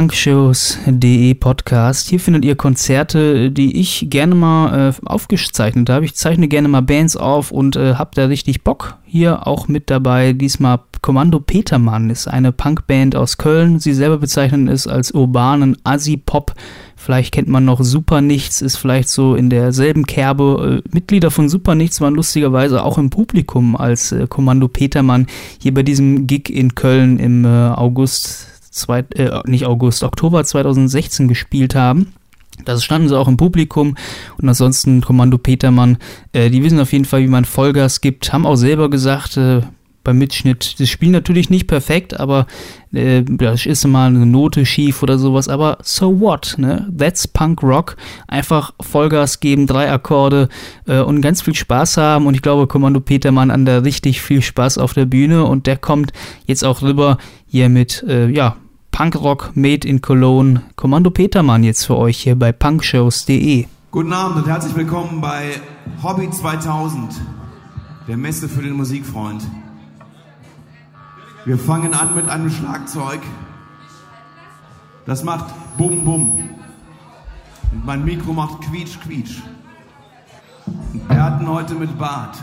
punkshows.de Podcast. Hier findet ihr Konzerte, die ich gerne mal äh, aufgezeichnet habe. Ich zeichne gerne mal Bands auf und äh, habe da richtig Bock. Hier auch mit dabei. Diesmal Kommando Petermann ist eine Punkband aus Köln. Sie selber bezeichnen es als urbanen Assi-Pop. Vielleicht kennt man noch Super Nichts, ist vielleicht so in derselben Kerbe. Äh, Mitglieder von Super Nichts waren lustigerweise auch im Publikum als äh, Kommando Petermann hier bei diesem Gig in Köln im äh, August zwei, äh, nicht August, Oktober 2016 gespielt haben. Da standen sie auch im Publikum und ansonsten Kommando Petermann, äh, die wissen auf jeden Fall, wie man Vollgas gibt, haben auch selber gesagt, äh, beim Mitschnitt, das Spiel natürlich nicht perfekt, aber äh, da ist mal eine Note schief oder sowas, aber so what, ne? That's Punk Rock. Einfach Vollgas geben, drei Akkorde äh, und ganz viel Spaß haben und ich glaube, Kommando Petermann an der richtig viel Spaß auf der Bühne und der kommt jetzt auch rüber hier mit, äh, ja, Punkrock Made in Cologne. Kommando Petermann jetzt für euch hier bei punkshows.de. Guten Abend und herzlich willkommen bei Hobby 2000, der Messe für den Musikfreund. Wir fangen an mit einem Schlagzeug. Das macht Bum Bum. Und mein Mikro macht Quietsch Quietsch. Und wir hatten heute mit Bart.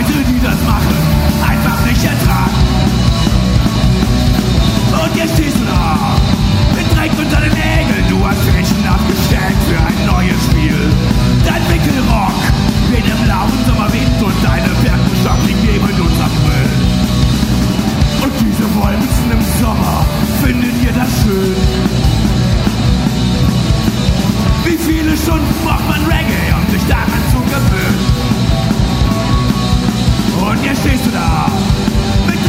Leute, die das machen, einfach nicht ertragen. Und jetzt stehst du mit Dreck unter den Nägeln. Du hast Menschen abgestellt für ein neues Spiel. Dein Wickelrock weht im lauen Sommerwind und deine Birkenstock liegt neben unserem Müll. Und diese Wolken im Sommer, findet ihr das schön? Wie viele Stunden braucht man Reggae, um sich daran zu gewöhnen? Und jetzt stehst du da, mit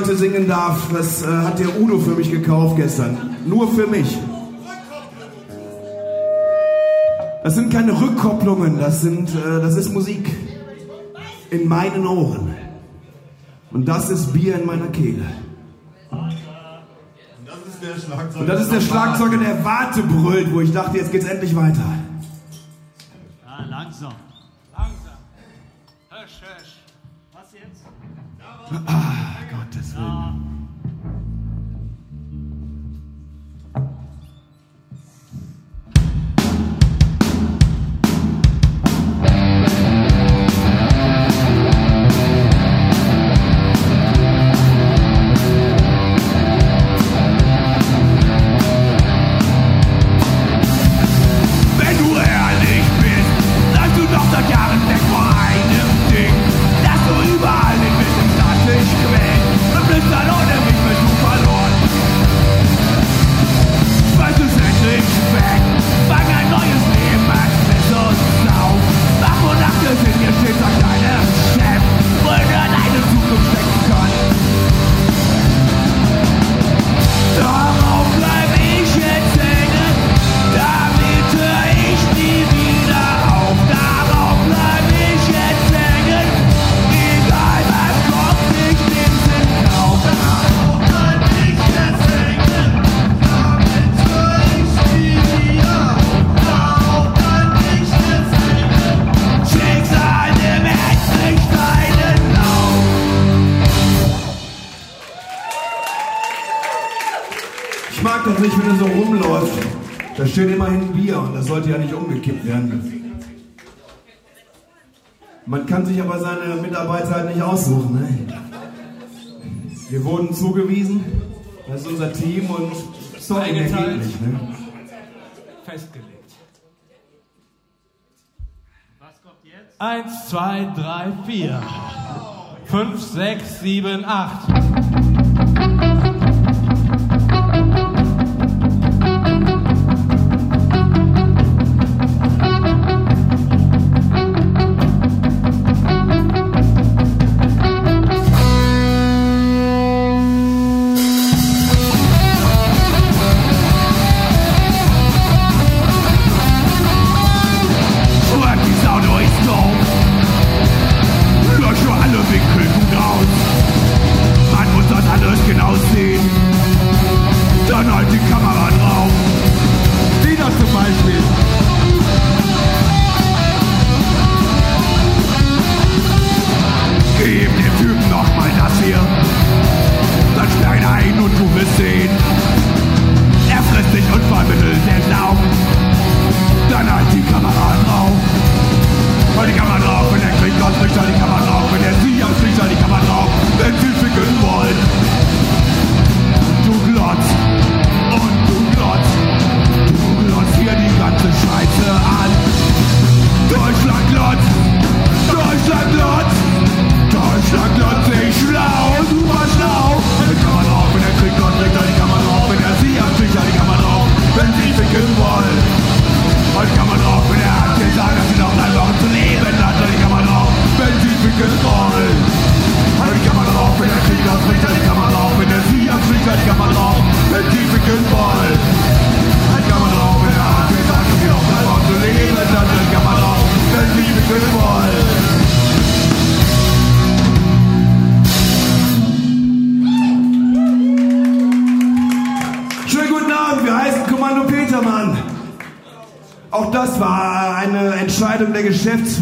heute singen darf, das äh, hat der Udo für mich gekauft gestern. Nur für mich. Das sind keine Rückkopplungen, das, sind, äh, das ist Musik in meinen Ohren. Und das ist Bier in meiner Kehle. Und das ist der Schlagzeuger, der Warte brüllt, wo ich dachte, jetzt geht's endlich weiter. Ah, langsam. Langsam. Hösch, hösch. Was jetzt? Ah. immerhin Bier und das sollte ja nicht umgekippt werden. Man kann sich aber seine Mitarbeiter halt nicht aussuchen. Ne? Wir wurden zugewiesen, das ist unser Team und sorry, der geht nicht. Ne? Festgelegt. Was kommt jetzt? Eins, zwei, drei, vier. 5, 6, 7, 8.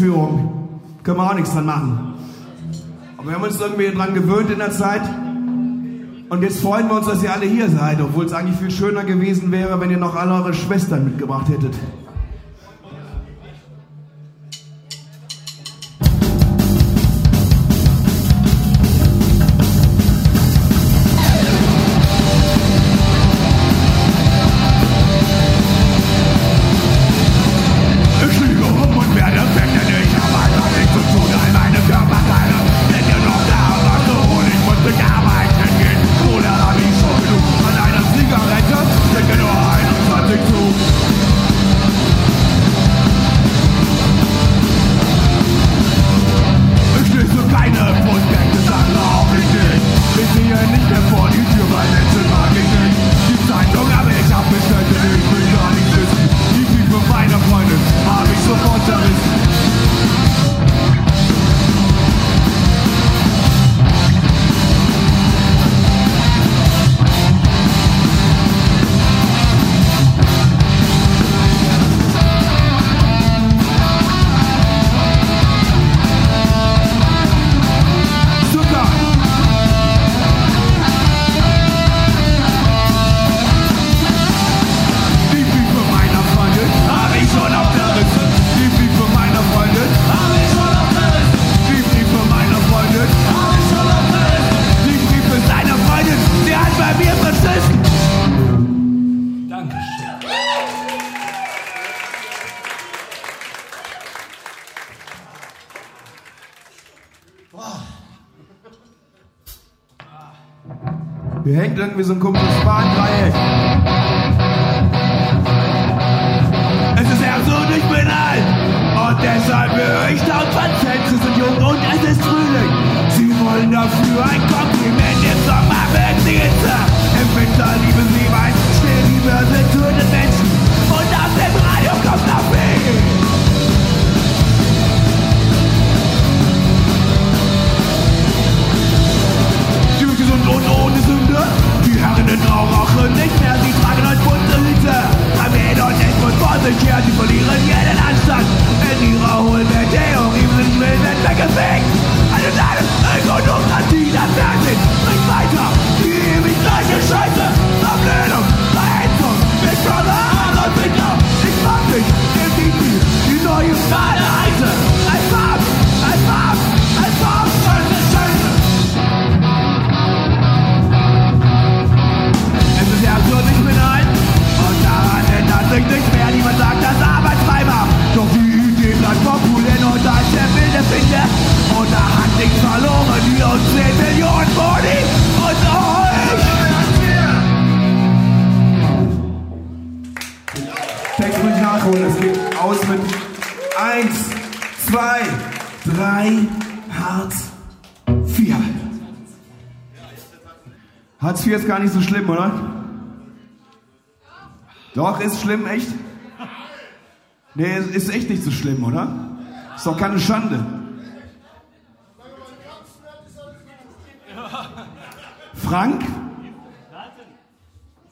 Führung. Können wir auch nichts dran machen. Aber wir haben uns irgendwie dran gewöhnt in der Zeit. Und jetzt freuen wir uns, dass ihr alle hier seid, obwohl es eigentlich viel schöner gewesen wäre, wenn ihr noch alle eure Schwestern mitgebracht hättet. Hängt irgendwie so ein komisches Bahndreieck. Es ist absurd, ich bin alt. Und deshalb höre ich laut Fans, sie sind jung und es ist Frühling. Sie wollen dafür ein Kompliment. Im Sommer werden sie Hitze. Im Winter lieben sie weißen Schnee. Die Börse tötet Menschen. Und auf dem Radio kommt noch viel. Vor sich verlieren jeden Anstand. In ihrer Hohlbeer-Theorie sind Wilden weggefegt. Eine Lage, Ökonomie, das Fernsehen, bringt weiter. Die ewig gleiche Scheiße, Verblödung, Verhetzung, Big Brother, Adolf Hitler. Ich mag dich, im die neue Badereise. Text muss nachholen. Es geht aus mit 1, 2, 3, Hartz, 4. Hartz IV ist gar nicht so schlimm, oder? Doch, ist schlimm, echt? Nee, ist echt nicht so schlimm, oder? Ist doch keine Schande. Frank?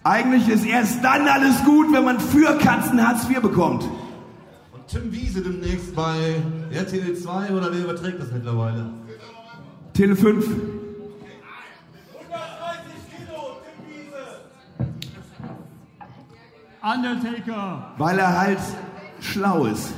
Eigentlich ist erst dann alles gut, wenn man für Katzen Hartz IV bekommt. Und Tim Wiese demnächst bei RTL 2 oder wer überträgt das mittlerweile? Tele 5. Undertaker. Weil er halt schlau ist.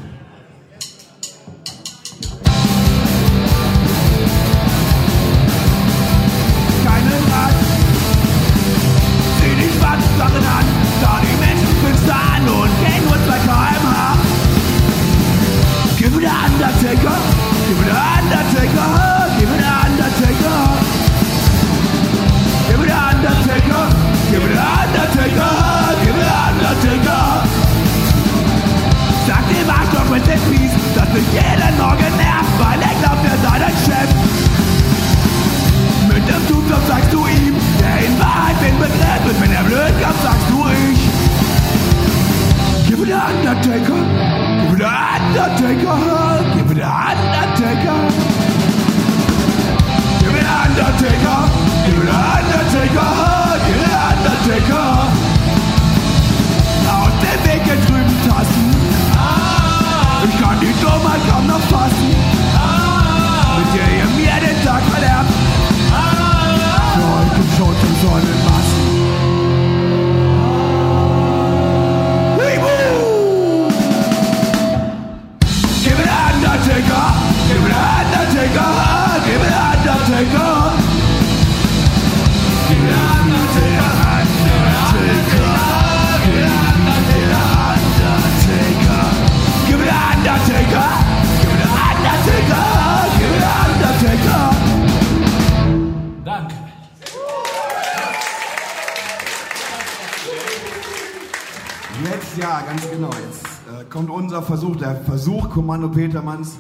Kommando Petermanns,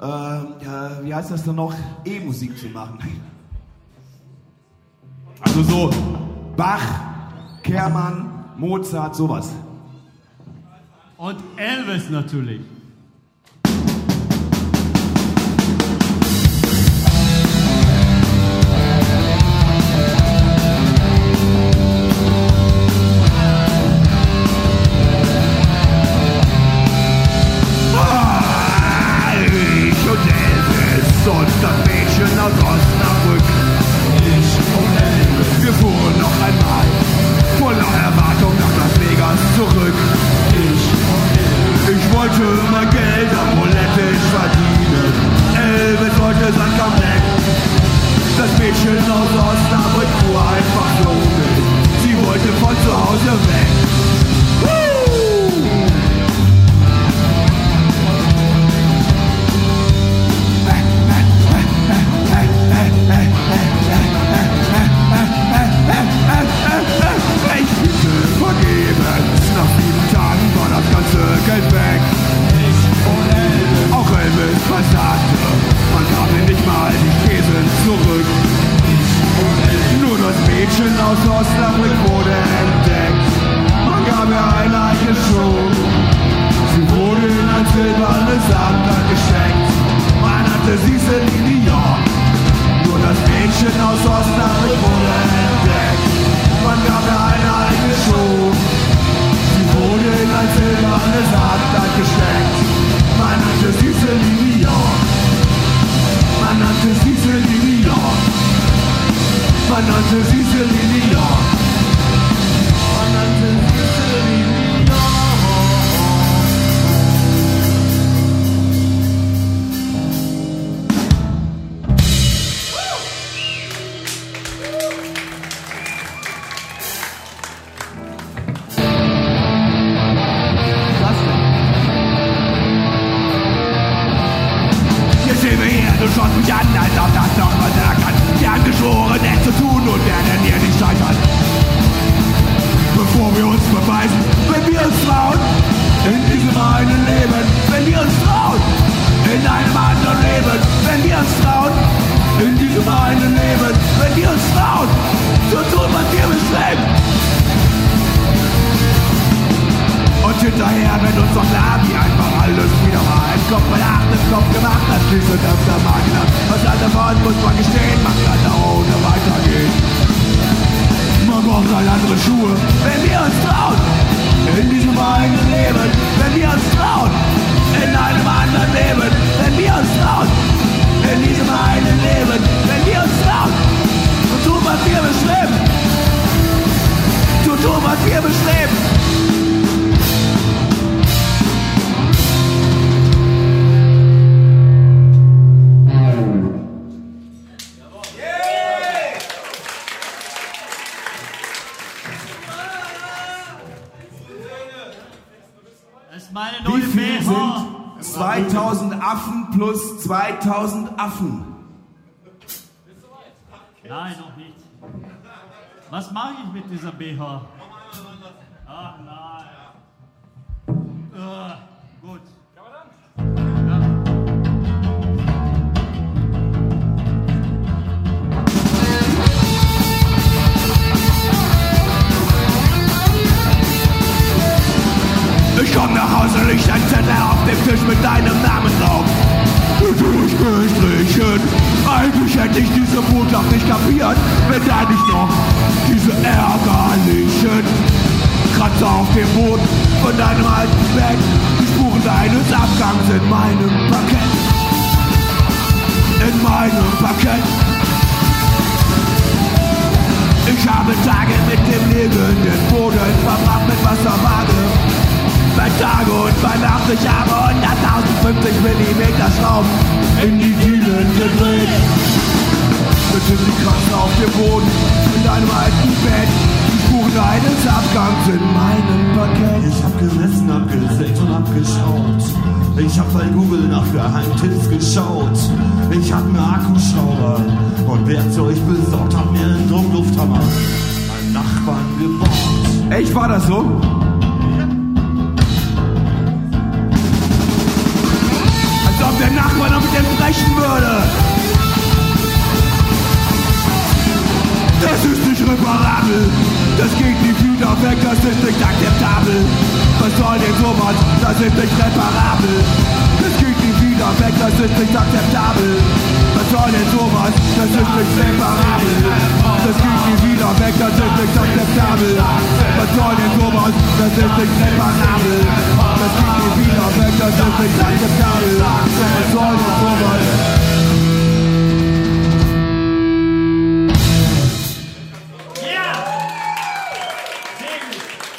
äh, ja, wie heißt das denn noch, E-Musik zu machen. Also so Bach, Kermann, Mozart, sowas. Und Elvis natürlich. 2000 Affen plus 2000 Affen? Nein, noch nicht. Was mache ich mit dieser BH? Ach nein. Äh, gut. Hause, liegt ein Zettel auf dem Tisch mit deinem Namen drauf. Durchgestrichen. Eigentlich hätte ich diese Botschaft nicht kapiert, wenn da nicht noch diese ärgerlichen Kratzer auf dem Boden von deinem alten Bett. Die Spuren deines Abgangs in meinem Parkett. In meinem Parkett. Ich habe Tage mit dem liegenden Boden verbracht mit Wasserwaage. Bei Tage und bei Nacht, ich habe 100.050 Millimeter Schrauben in die Dielen gedreht. Bitte die Kratzer auf dem Boden, in deinem alten Bett. Die Spuren deines Abgangs in meinem Parkett. Ich hab gesessen, hab gesägt und hab geschaut. Ich hab bei Google nach Geheimtipps geschaut. Ich hab mir Akkuschrauber und Werkzeug besorgt. Hab mir einen Drucklufthammer beim Nachbarn geborgt. Echt, war das so? Brechen würde. Das ist nicht reparabel. Das geht nicht wieder weg, das ist nicht akzeptabel. Was soll denn sowas? Das ist nicht reparabel. Wieder weg, das ist nicht akzeptabel. Was soll denn sowas? Das ist nicht reparabel. Das geht nicht wieder weg, das ist nicht akzeptabel. Was soll denn sowas? Das ist nicht reparabel. Das geht nicht wieder weg, das ist nicht akzeptabel. Was soll denn sowas?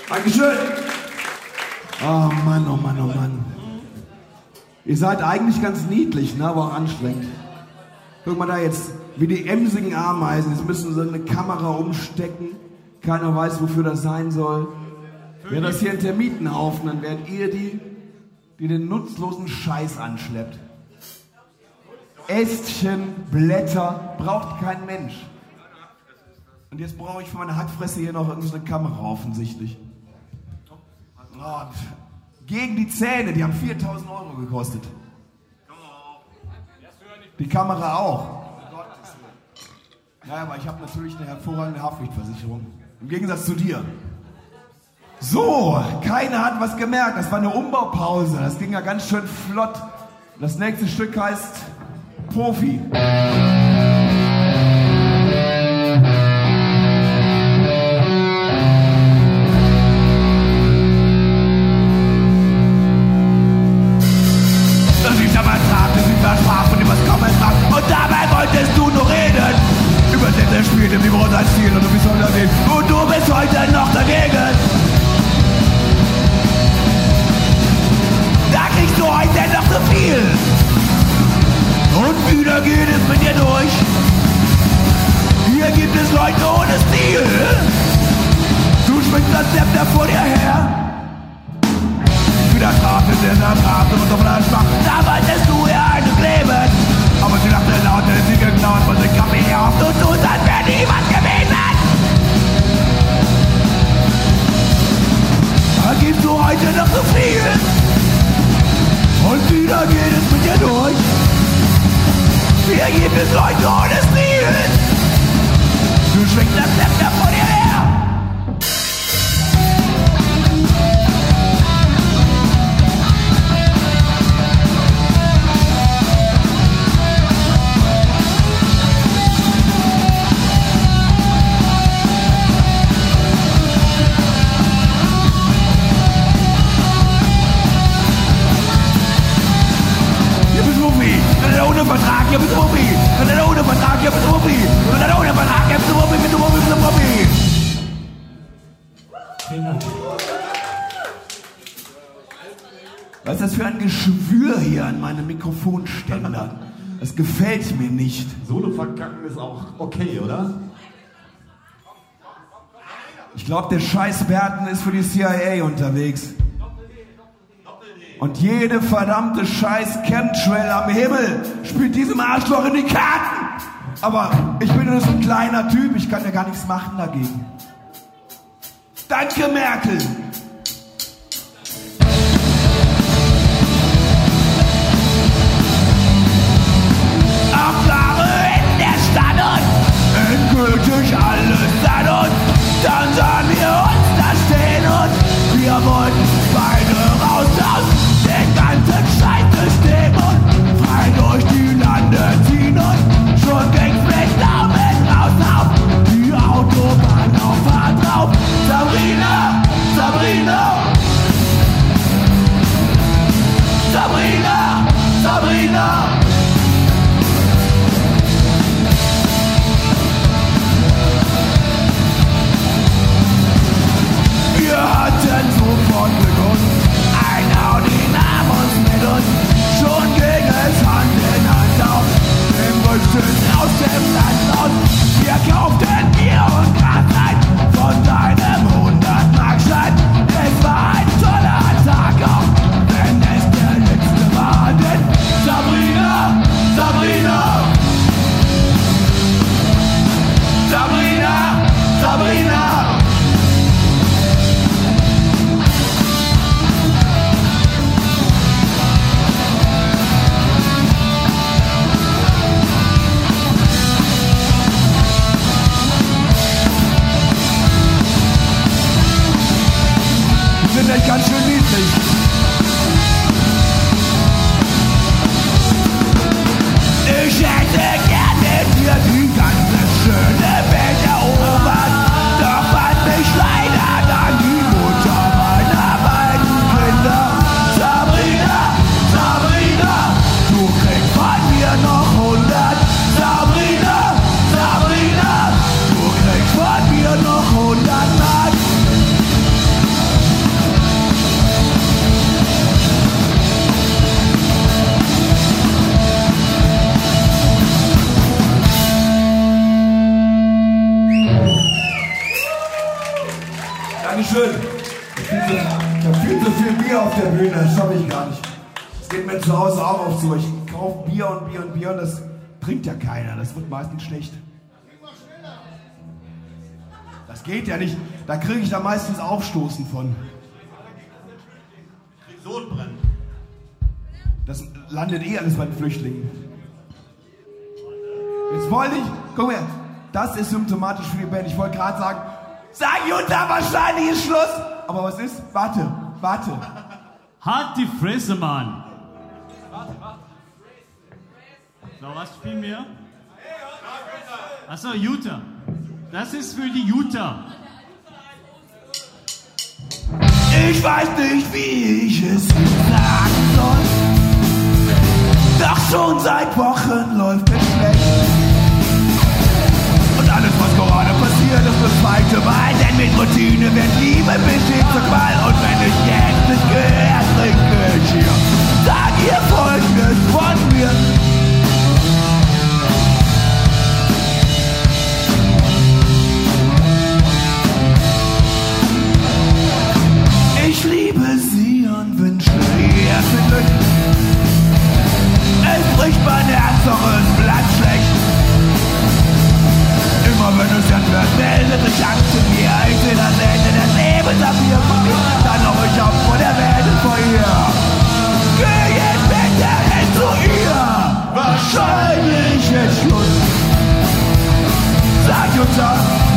Dankeschön. Oh Mann, oh Mann, oh Mann. Ihr seid eigentlich ganz niedlich, ne, aber auch anstrengend. Guck mal da jetzt, wie die emsigen Ameisen. Jetzt müssen sie eine Kamera umstecken. Keiner weiß, wofür das sein soll. Wäre das hier ein Termitenhaufen, dann wären ihr die, die den nutzlosen Scheiß anschleppt. Ästchen, Blätter, braucht kein Mensch. Und jetzt brauche ich für meine Hackfresse hier noch irgendeine Kamera offensichtlich. Oh, gegen die Zähne, die haben 4000 Euro gekostet. Die Kamera auch. Ja, aber ich habe natürlich eine hervorragende Haftpflichtversicherung. Im Gegensatz zu dir. So, keiner hat was gemerkt. Das war eine Umbaupause. Das ging ja ganz schön flott. Das nächste Stück heißt Profi. Spielt im Niveau sein Ziel und du bist unterwegs. Und du bist heute noch dagegen. Da kriegst du heute noch zu viel. Und wieder geht es mit dir durch. Hier gibt es Leute ohne Stil. Du schwingst das Zepter vor dir her. Wieder Strafe, der da Strafe und auf einer Schwach. Da wolltest du ihr eine kleben. Aber sie dachte laut, sie geklaut von den Kaffee auf. Du tust, Gibst du heute noch zu viel. Und wieder geht es mit dir durch. Hier gibt es Leute ohne Stil. Du schwingst das Zepter vor dir her. Ohne Vertrag, hier bist du Profi. Und dann ohne Vertrag, hier bist du Profi. Und dann ohne Vertrag, hier bist du Profi, bist du Profi, bist du Profi. Was ist das für ein Geschwür hier an meinem Mikrofonständer? Das gefällt mir nicht. Solo verkacken ist auch okay, oder? Ich glaube, der scheiß Berten ist für die CIA unterwegs. Und jede verdammte scheiß Chemtrail am Himmel spielt diesem Arschloch in die Karten. Aber ich bin nur so ein kleiner Typ, ich kann ja gar nichts machen dagegen. Danke, Merkel. Auflage in der Stadt und endgültig alles an uns. Dann trinkt ja keiner. Das wird meistens schlecht. Das geht ja nicht. Da kriege ich da meistens Aufstoßen von. Sodbrennen. Das landet eh alles bei den Flüchtlingen. Jetzt wollte ich, guck mal, das ist symptomatisch für die Band. Ich wollte gerade sagen, sag Jutta, wahrscheinlich ist Schluss. Aber was ist? Warte, warte. Halt die Fresse, Mann! So, was spielen wir? Achso, Utah. Das ist für die Utah. Ich weiß nicht, wie ich es sagen soll. Doch schon seit Wochen läuft es schlecht. Und alles, was gerade passiert, ist das zweite Mal. Denn mit Routine wird Liebe hin zur Qual. Und wenn ich jetzt nicht gehört, trinke ich hier. Sag ihr Folgendes von mir. Angst zu mir. Ich seh das Ende des Lebens ab hier von mir. Dann noch ich auf vor der Welt vor ihr. Geh jetzt bitte hin zu ihr. Wahrscheinlich ist Schluss. Sag uns das,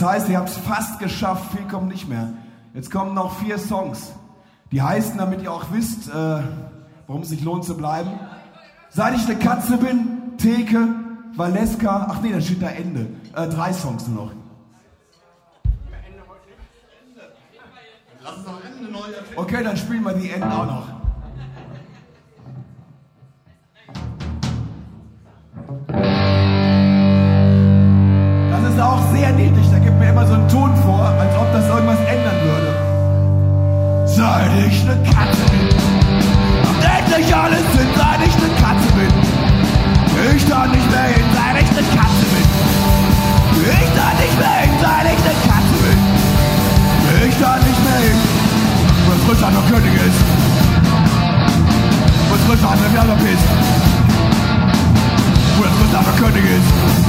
das heißt, ihr habt es fast geschafft, viel kommt nicht mehr. Jetzt kommen noch vier Songs. Die heißen, damit ihr auch wisst, äh, warum es sich lohnt zu bleiben. Seit ich eine Katze bin, Theke, Valeska, ach nee, da steht da Ende. Äh, drei Songs nur noch. Okay, dann spielen wir die Enden auch noch. Ist auch sehr niedlich. Da gibt mir immer so einen Ton vor, als ob das irgendwas ändern würde. Seit ich eine Katze bin und endlich alles sind, seit ich eine Katze bin. Ich da nicht mehr hin, seit ich eine Katze bin. Ich da nicht mehr hin, seit ich eine Katze bin. Ich da nicht mehr hin, frisch an der König ist. Frisch an der Werder ist. Frisch an der König ist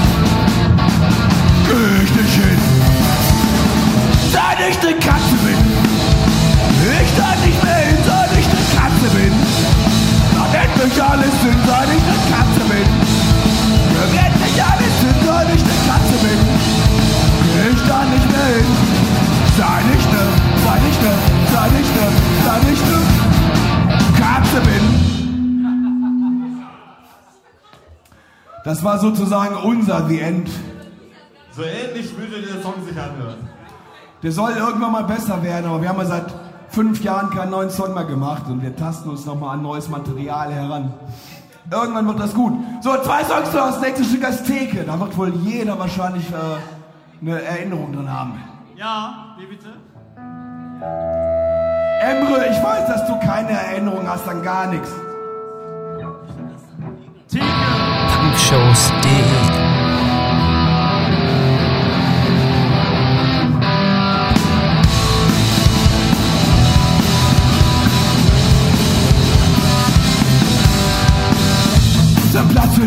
geh ich nicht hin. Seit ich ne Katze bin, ich da nicht mehr hin, seit ich ne Katze bin. Dann endlich alles Sinn, seit ich ne Katze bin. Dann endlich alles Sinn, seit ich ne Katze bin. Ich da nicht mehr hin. Sei nicht ne, sei nicht ne, sei nicht ne, sei nicht ne Katze bin. Das war sozusagen unser The End. So ähnlich würde der Song sich anhören. Der soll irgendwann mal besser werden, aber wir haben ja seit fünf Jahren keinen neuen Song mehr gemacht und wir tasten uns nochmal an neues Material heran. Irgendwann wird das gut. So, zwei Songs noch, das nächste Stück als Theke. Da wird wohl jeder wahrscheinlich äh, eine Erinnerung dran haben. Ja, wie bitte? Emre, ich weiß, dass du keine Erinnerung hast an gar nichts. Theke! Punkshows.de Der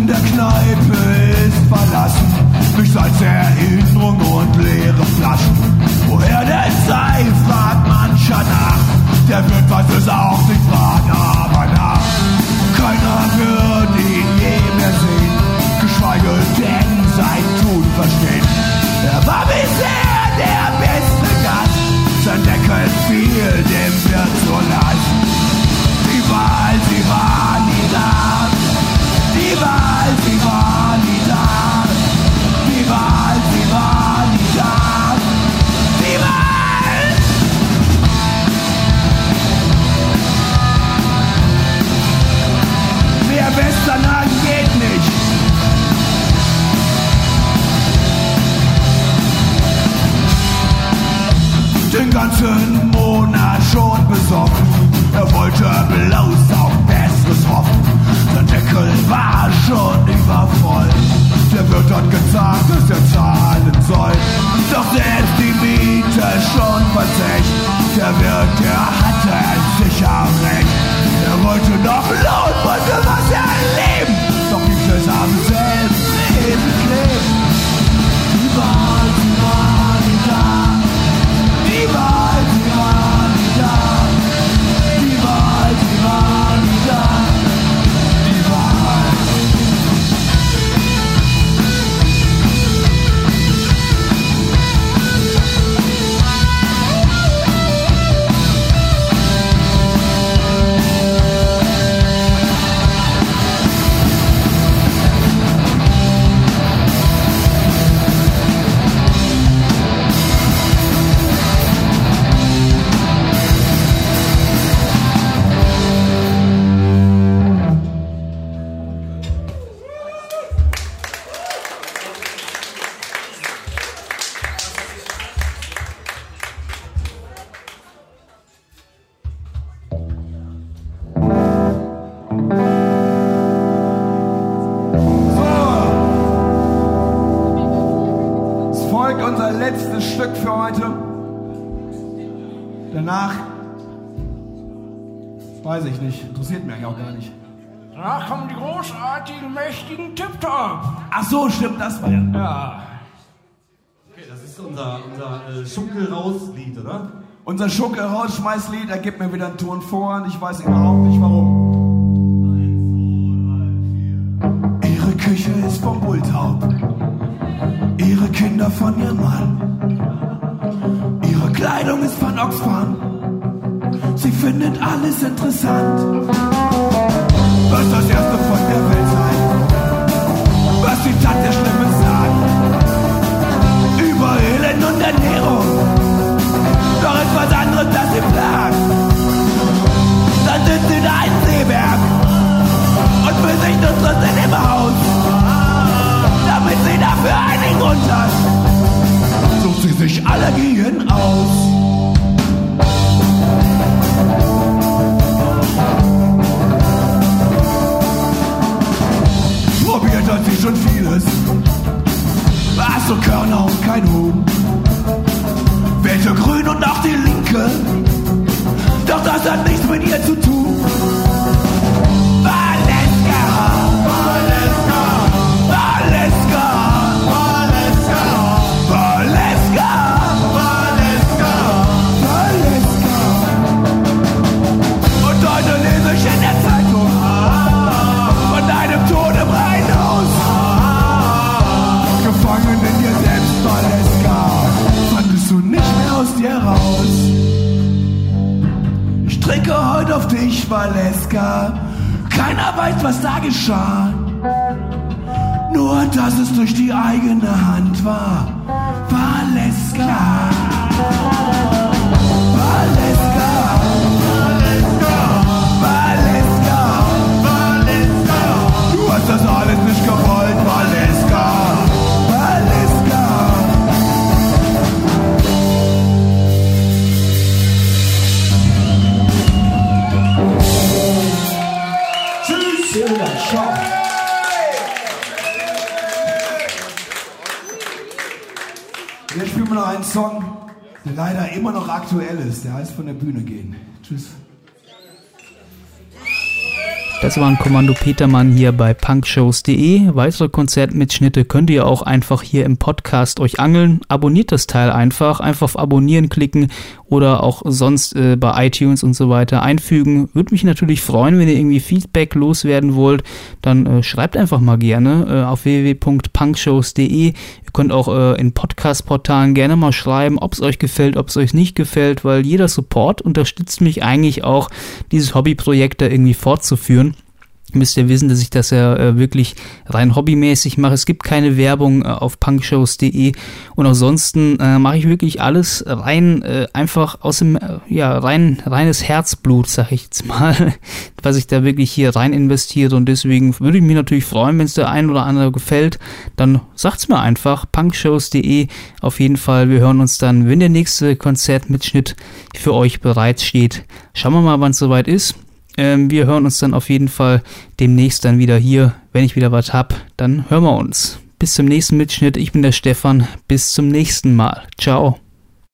in der Kneipe ist verlassen. Nichts als Erinnerung und leere Flaschen. Woher der sei, fragt mancher nach. Der wird weiß es auch nicht, fragt aber nach. Keiner wird ihn je mehr sehen, geschweige denn sein Tun verstehen. Er war bisher mächtigen Tip-Top. Ach so, stimmt, das war ja. Ja. Okay, das ist unser, unser äh, Schunkel-Raus-Lied, oder? Unser Schunke rausschmeißlied, er gibt mir wieder einen Ton vor und ich weiß überhaupt nicht warum. Ihre Küche ist vom Bulltaub, ihre Kinder von ihrem Mann, ihre Kleidung ist von Oxfam, sie findet alles interessant. Was das erste von der Welt sein, die Tante Schlimmes sagt, über Elend und Ernährung doch etwas anderes, das sie plagt. Dann sind sie da ein Seeberg und sich nutzt in dem Haus, damit sie dafür einen Grund hat. Sucht sie sich Allergien aus. Sie schon vieles. Hast so Körner und kein Huhn wählte Grün und auch die Linke. Doch das hat nichts mit ihr zu tun. Was von der Bühne gehen. Tschüss. Das war ein Kommando Petermann hier bei punkshows.de. Weitere Konzertmitschnitte könnt ihr auch einfach hier im Podcast euch angeln. Abonniert das Teil einfach. Einfach auf Abonnieren klicken oder auch sonst äh, bei iTunes und so weiter einfügen. Würde mich natürlich freuen, wenn ihr irgendwie Feedback loswerden wollt. Dann äh, schreibt einfach mal gerne äh, auf www.punkshows.de. Ihr könnt auch äh, in Podcast-Portalen gerne mal schreiben, ob es euch gefällt, ob es euch nicht gefällt, weil jeder Support unterstützt mich eigentlich auch, dieses Hobbyprojekt da irgendwie fortzuführen müsst ihr wissen, dass ich das ja äh, wirklich rein hobbymäßig mache. Es gibt keine Werbung äh, auf punkshows.de und ansonsten äh, mache ich wirklich alles rein äh, einfach aus dem äh, ja rein reines Herzblut, sag ich jetzt mal, was ich da wirklich hier rein investiere und deswegen würde ich mich natürlich freuen, wenn es der ein oder andere gefällt, dann sagt's mir einfach punkshows.de auf jeden Fall. Wir hören uns dann, wenn der nächste Konzertmitschnitt für euch bereit steht. Schauen wir mal, wann es soweit ist. Ähm, wir hören uns dann auf jeden Fall demnächst dann wieder hier. Wenn ich wieder was hab, dann hören wir uns. Bis zum nächsten Mitschnitt. Ich bin der Stefan. Bis zum nächsten Mal. Ciao.